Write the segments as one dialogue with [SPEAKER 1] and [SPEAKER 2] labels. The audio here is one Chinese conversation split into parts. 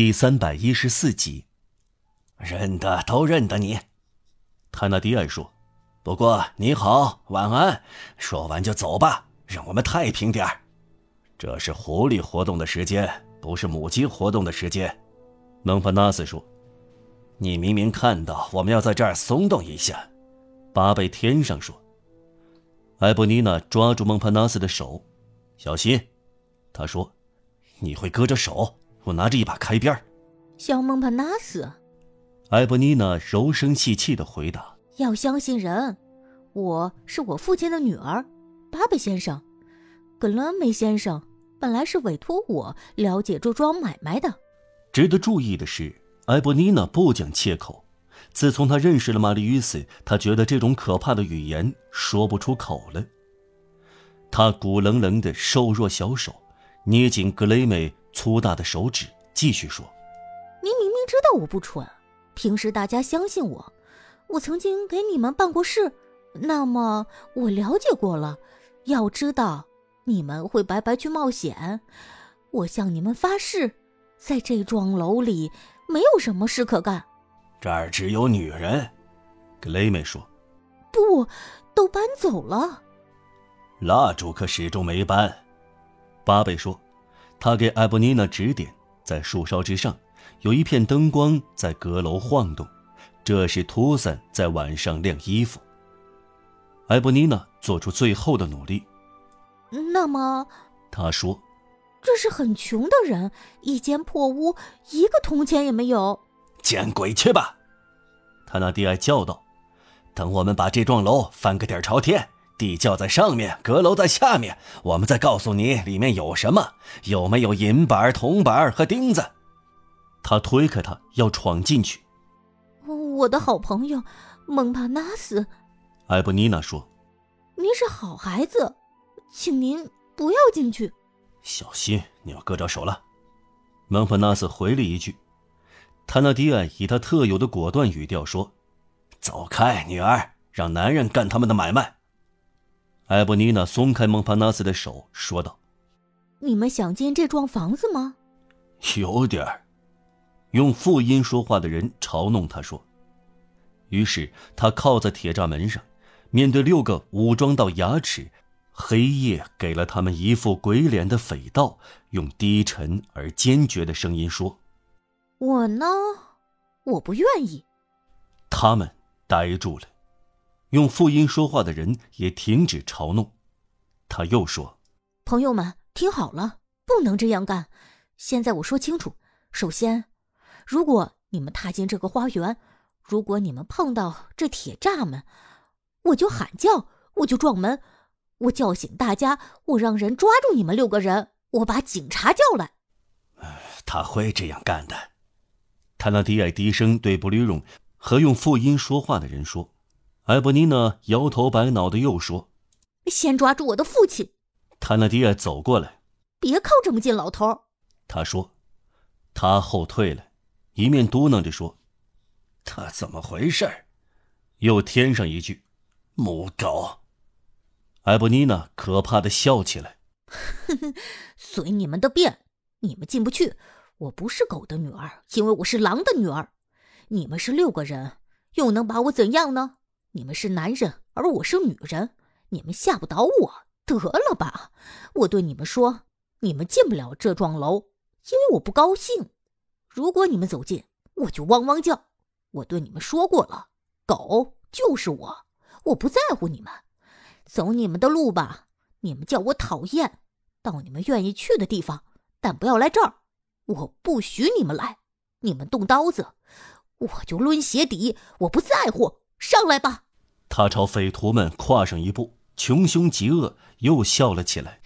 [SPEAKER 1] 第三百一十四集，
[SPEAKER 2] 认得都认得你。
[SPEAKER 1] 泰纳迪埃说：“
[SPEAKER 2] 不过你好，晚安。说完就走吧，让我们太平点儿。这是狐狸活动的时间，不是母鸡活动的时间。”
[SPEAKER 1] 蒙帕纳斯说：“
[SPEAKER 2] 你明明看到我们要在这儿松动一下。”
[SPEAKER 1] 巴贝天上说：“埃布尼娜抓住蒙帕纳斯的手，小心。”他说：“你会割着手。”我拿着一把开边
[SPEAKER 3] 小孟帕纳斯，
[SPEAKER 1] 埃博妮娜柔声细气的回答：“
[SPEAKER 3] 要相信人，我是我父亲的女儿，巴贝先生，格伦梅先生本来是委托我了解这桩买卖的。”
[SPEAKER 1] 值得注意的是，埃博妮娜不讲切口。自从她认识了玛丽·与斯，她觉得这种可怕的语言说不出口了。她骨棱棱的瘦弱小手捏紧格雷梅。粗大的手指继续说：“
[SPEAKER 3] 您明明知道我不蠢，平时大家相信我，我曾经给你们办过事，那么我了解过了。要知道，你们会白白去冒险。我向你们发誓，在这幢楼里没有什么事可干。
[SPEAKER 2] 这儿只有女人。”
[SPEAKER 1] 格雷梅说。
[SPEAKER 3] “不，都搬走了。”
[SPEAKER 2] 蜡烛可始终没搬。”
[SPEAKER 1] 巴贝说。他给艾博妮娜指点，在树梢之上，有一片灯光在阁楼晃动，这是托森在晚上晾衣服。艾博妮娜做出最后的努力。
[SPEAKER 3] 那么，
[SPEAKER 1] 他说：“
[SPEAKER 3] 这是很穷的人，一间破屋，一个铜钱也没有。”
[SPEAKER 2] 见鬼去吧！
[SPEAKER 1] 他那低矮叫道：“
[SPEAKER 2] 等我们把这幢楼翻个底朝天。”地窖在上面，阁楼在下面。我们再告诉你里面有什么，有没有银板、铜板和钉子。
[SPEAKER 1] 他推开他，要闯进去。
[SPEAKER 3] 我的好朋友蒙帕纳斯，
[SPEAKER 1] 艾布妮娜说：“
[SPEAKER 3] 您是好孩子，请您不要进去。
[SPEAKER 1] 小心，你要割着手了。”蒙帕纳斯回了一句。塔纳迪安以他特有的果断语调说：“
[SPEAKER 2] 走开，女儿，让男人干他们的买卖。”
[SPEAKER 1] 埃布妮娜松开蒙帕纳斯的手，说道：“
[SPEAKER 3] 你们想进这幢房子吗？”“
[SPEAKER 2] 有点儿。”
[SPEAKER 1] 用复音说话的人嘲弄他说。于是他靠在铁栅门上，面对六个武装到牙齿、黑夜给了他们一副鬼脸的匪盗，用低沉而坚决的声音说：“
[SPEAKER 3] 我呢，我不愿意。”
[SPEAKER 1] 他们呆住了。用复音说话的人也停止嘲弄。他又说：“
[SPEAKER 3] 朋友们，听好了，不能这样干。现在我说清楚：首先，如果你们踏进这个花园，如果你们碰到这铁栅门，我就喊叫，我就撞门，我叫醒大家，我让人抓住你们六个人，我把警察叫来。”
[SPEAKER 2] 他会这样干的。
[SPEAKER 1] 塔纳迪埃低声对布吕荣和用复音说话的人说。埃博妮娜摇头摆脑的又说：“
[SPEAKER 3] 先抓住我的父亲。”
[SPEAKER 1] 塔纳迪亚走过来，“
[SPEAKER 3] 别靠这么近，老头。”
[SPEAKER 1] 他说。他后退了，一面嘟囔着说：“
[SPEAKER 2] 他怎么回事？”
[SPEAKER 1] 又添上一句：“
[SPEAKER 2] 母狗。”
[SPEAKER 1] 埃博妮娜可怕的笑起来：“
[SPEAKER 3] 哼哼，随你们的便，你们进不去。我不是狗的女儿，因为我是狼的女儿。你们是六个人，又能把我怎样呢？”你们是男人，而我是女人，你们吓不倒我，得了吧！我对你们说，你们进不了这幢楼，因为我不高兴。如果你们走近，我就汪汪叫。我对你们说过了，狗就是我，我不在乎你们，走你们的路吧。你们叫我讨厌，到你们愿意去的地方，但不要来这儿。我不许你们来，你们动刀子，我就抡鞋底，我不在乎。上来吧！
[SPEAKER 1] 他朝匪徒们跨上一步，穷凶极恶，又笑了起来。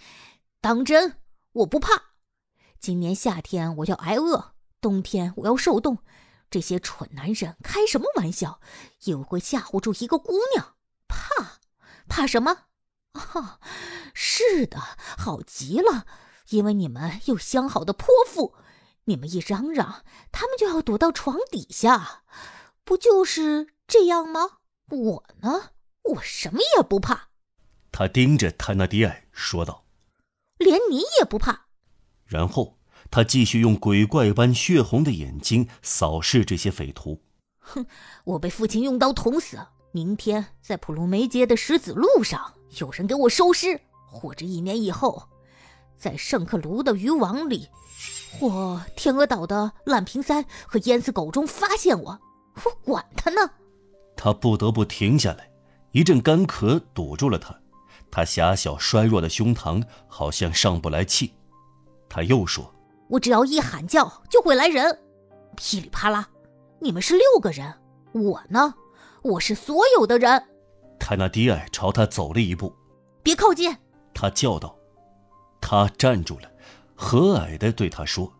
[SPEAKER 3] 当真，我不怕。今年夏天我要挨饿，冬天我要受冻。这些蠢男人开什么玩笑？以为会吓唬住一个姑娘？怕？怕什么？啊，是的，好极了，因为你们有相好的泼妇。你们一嚷嚷，他们就要躲到床底下，不就是？这样吗？我呢？我什么也不怕。
[SPEAKER 1] 他盯着泰纳迪埃说道：“
[SPEAKER 3] 连你也不怕。”
[SPEAKER 1] 然后他继续用鬼怪般血红的眼睛扫视这些匪徒。
[SPEAKER 3] 哼，我被父亲用刀捅死。明天在普鲁梅街的石子路上，有人给我收尸；或者一年以后，在圣克卢的渔网里，或天鹅岛的烂瓶塞和淹死狗中发现我。我管他呢！
[SPEAKER 1] 他不得不停下来，一阵干咳堵住了他。他狭小衰弱的胸膛好像上不来气。他又说：“
[SPEAKER 3] 我只要一喊叫，就会来人。噼里啪啦，你们是六个人，我呢，我是所有的人。”
[SPEAKER 1] 泰纳迪埃朝他走了一步，“
[SPEAKER 3] 别靠近！”
[SPEAKER 1] 他叫道。他站住了，和蔼地对他说：“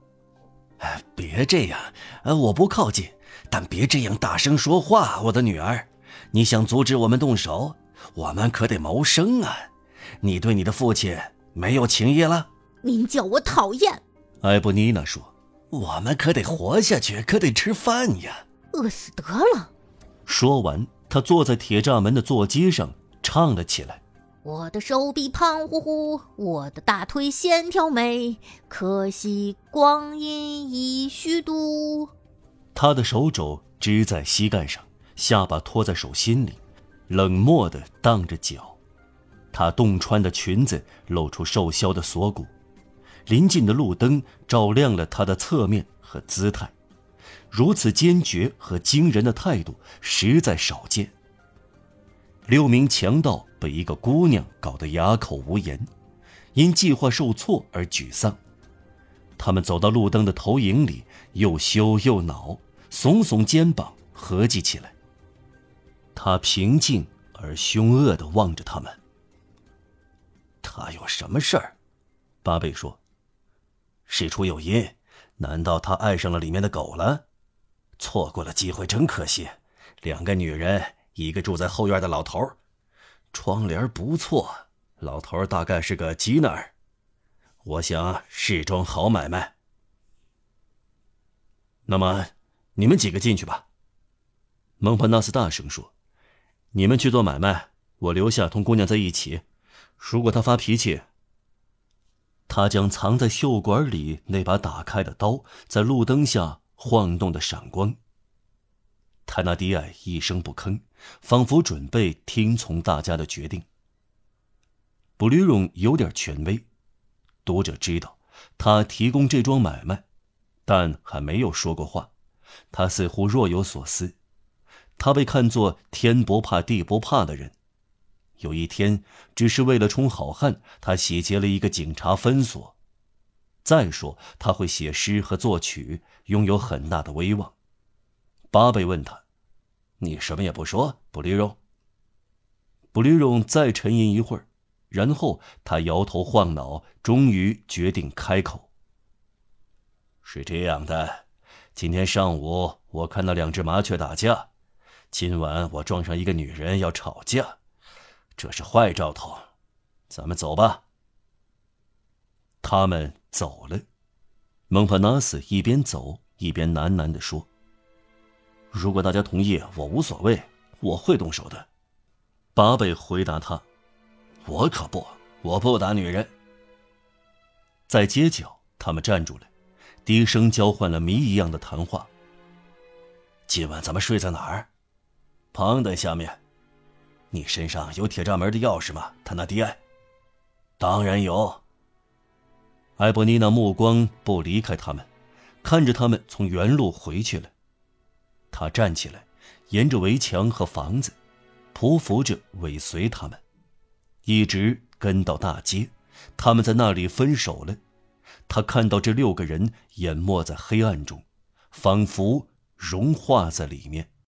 [SPEAKER 2] 哎，别这样，我不靠近，但别这样大声说话，我的女儿。你想阻止我们动手？”我们可得谋生啊！你对你的父亲没有情谊了？
[SPEAKER 3] 您叫我讨厌。
[SPEAKER 1] 埃布妮娜说：“
[SPEAKER 2] 我们可得活下去，可得吃饭呀！
[SPEAKER 3] 饿死得了。”
[SPEAKER 1] 说完，她坐在铁栅门的座机上唱了起来：“
[SPEAKER 3] 我的手臂胖乎乎，我的大腿线条美，可惜光阴已虚度。”
[SPEAKER 1] 他的手肘支在膝盖上，下巴托在手心里。冷漠地荡着脚，他洞穿的裙子露出瘦削的锁骨，临近的路灯照亮了他的侧面和姿态，如此坚决和惊人的态度实在少见。六名强盗被一个姑娘搞得哑口无言，因计划受挫而沮丧。他们走到路灯的投影里，又羞又恼，耸耸肩膀，合计起来。他平静而凶恶的望着他们。
[SPEAKER 2] 他有什么事儿？巴贝说：“事出有因。难道他爱上了里面的狗了？错过了机会，真可惜。两个女人，一个住在后院的老头，窗帘不错。老头大概是个吉纳尔。我想是桩好买卖。
[SPEAKER 1] 那么，你们几个进去吧。”蒙帕纳斯大声说。你们去做买卖，我留下同姑娘在一起。如果她发脾气，他将藏在袖管里那把打开的刀在路灯下晃动的闪光。泰纳迪埃一声不吭，仿佛准备听从大家的决定。布吕荣有点权威，读者知道他提供这桩买卖，但还没有说过话。他似乎若有所思。他被看作天不怕地不怕的人。有一天，只是为了充好汉，他洗劫了一个警察分所。再说，他会写诗和作曲，拥有很大的威望。巴贝问他：“你什么也不说，布利荣？”布利荣再沉吟一会儿，然后他摇头晃脑，终于决定开口：“是这样的，今天上午我看到两只麻雀打架。”今晚我撞上一个女人要吵架，这是坏兆头。咱们走吧。他们走了。蒙帕纳斯一边走一边喃喃地说：“如果大家同意，我无所谓，我会动手的。”巴贝回答他：“我可不，我不打女人。”在街角，他们站住了，低声交换了谜一样的谈话。今晚咱们睡在哪儿？旁的下面，你身上有铁栅门的钥匙吗，塔纳迪埃？
[SPEAKER 2] 当然有。
[SPEAKER 1] 埃博尼娜目光不离开他们，看着他们从原路回去了。他站起来，沿着围墙和房子，匍匐着尾随他们，一直跟到大街。他们在那里分手了。他看到这六个人淹没在黑暗中，仿佛融化在里面。